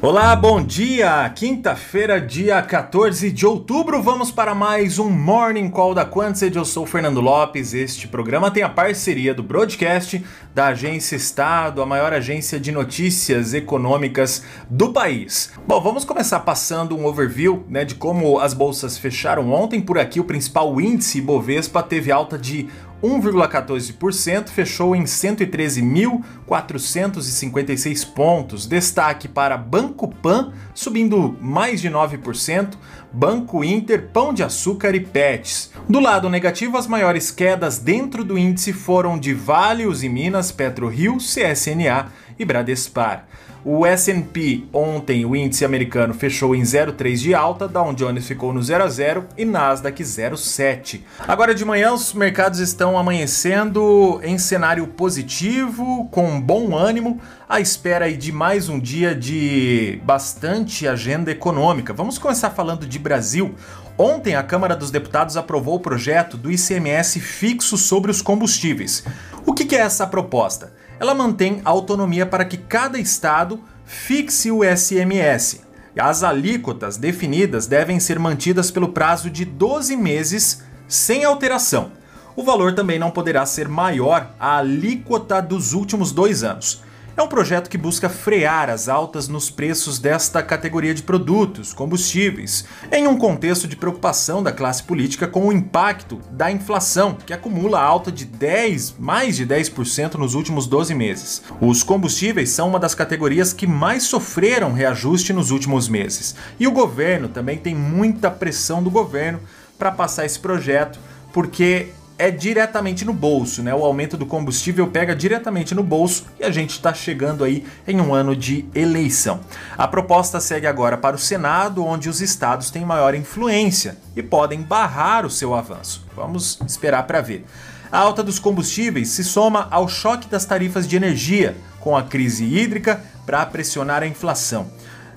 Olá, bom dia! Quinta-feira, dia 14 de outubro, vamos para mais um Morning Call da Quantsed. Eu sou Fernando Lopes. Este programa tem a parceria do Broadcast, da Agência Estado, a maior agência de notícias econômicas do país. Bom, vamos começar passando um overview né, de como as bolsas fecharam ontem. Por aqui, o principal índice Bovespa teve alta de 1,14%, fechou em 113.456 pontos. Destaque para Banco Pan, subindo mais de 9%, Banco Inter, Pão de Açúcar e Pets. Do lado negativo, as maiores quedas dentro do índice foram de Vale, e Minas, PetroRio, CSNA e Bradespar. O S&P ontem, o índice americano fechou em 0,3 de alta, Dow Jones ficou no 0 a 0 e Nasdaq 0,7. Agora de manhã os mercados estão amanhecendo em cenário positivo, com bom ânimo, à espera de mais um dia de bastante agenda econômica. Vamos começar falando de Brasil. Ontem, a Câmara dos Deputados aprovou o projeto do ICMS fixo sobre os combustíveis. O que é essa proposta? Ela mantém autonomia para que cada estado fixe o SMS. As alíquotas definidas devem ser mantidas pelo prazo de 12 meses sem alteração. O valor também não poderá ser maior a alíquota dos últimos dois anos. É um projeto que busca frear as altas nos preços desta categoria de produtos, combustíveis, em um contexto de preocupação da classe política com o impacto da inflação, que acumula alta de 10, mais de 10% nos últimos 12 meses. Os combustíveis são uma das categorias que mais sofreram reajuste nos últimos meses. E o governo também tem muita pressão do governo para passar esse projeto, porque é diretamente no bolso, né? O aumento do combustível pega diretamente no bolso e a gente está chegando aí em um ano de eleição. A proposta segue agora para o Senado, onde os estados têm maior influência e podem barrar o seu avanço. Vamos esperar para ver. A alta dos combustíveis se soma ao choque das tarifas de energia, com a crise hídrica para pressionar a inflação.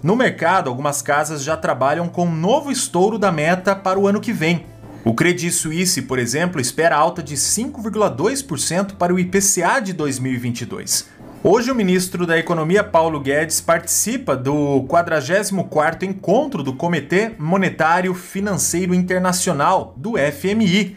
No mercado, algumas casas já trabalham com um novo estouro da meta para o ano que vem, o Credit Suisse, por exemplo, espera alta de 5,2% para o IPCA de 2022. Hoje, o ministro da Economia, Paulo Guedes, participa do 44º encontro do Comitê Monetário Financeiro Internacional, do FMI.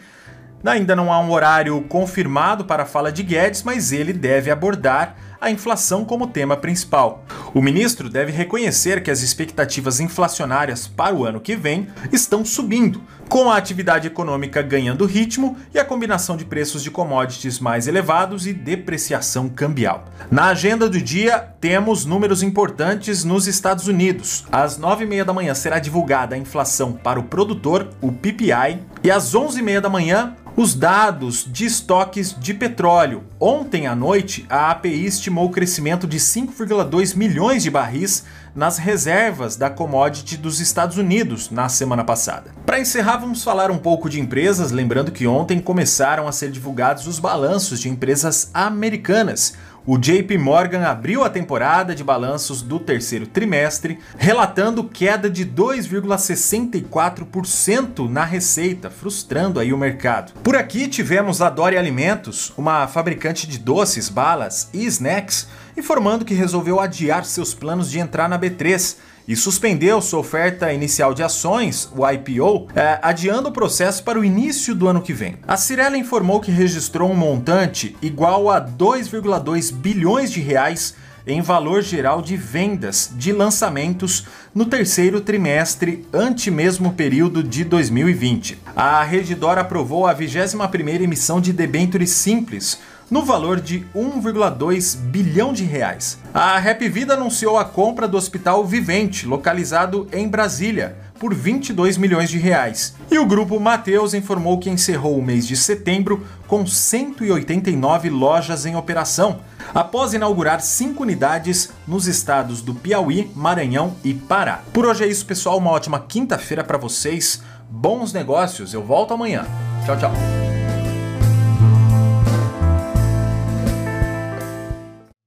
Ainda não há um horário confirmado para a fala de Guedes, mas ele deve abordar a inflação como tema principal. O ministro deve reconhecer que as expectativas inflacionárias para o ano que vem estão subindo, com a atividade econômica ganhando ritmo e a combinação de preços de commodities mais elevados e depreciação cambial. Na agenda do dia, temos números importantes nos Estados Unidos. Às 9h30 da manhã será divulgada a inflação para o produtor, o PPI, e às 11h30 da manhã, os dados de estoques de petróleo. Ontem à noite, a API estimou o crescimento de 5,2 milhões de barris nas reservas da commodity dos Estados Unidos na semana passada. Para encerrar, vamos falar um pouco de empresas, lembrando que ontem começaram a ser divulgados os balanços de empresas americanas. O JP Morgan abriu a temporada de balanços do terceiro trimestre, relatando queda de 2,64% na receita, frustrando aí o mercado. Por aqui tivemos a Dori Alimentos, uma fabricante de doces, balas e snacks, informando que resolveu adiar seus planos de entrar na B3 e suspendeu sua oferta inicial de ações, o IPO, é, adiando o processo para o início do ano que vem. A Cirela informou que registrou um montante igual a 2,2 bilhões de reais em valor geral de vendas de lançamentos no terceiro trimestre, ante mesmo período de 2020. A Redditor aprovou a 21ª emissão de debêntures simples, no valor de 1,2 bilhão de reais. A Rap Vida anunciou a compra do Hospital Vivente, localizado em Brasília, por 22 milhões de reais. E o grupo Mateus informou que encerrou o mês de setembro com 189 lojas em operação, após inaugurar cinco unidades nos estados do Piauí, Maranhão e Pará. Por hoje é isso, pessoal. Uma ótima quinta-feira para vocês. Bons negócios. Eu volto amanhã. Tchau, tchau.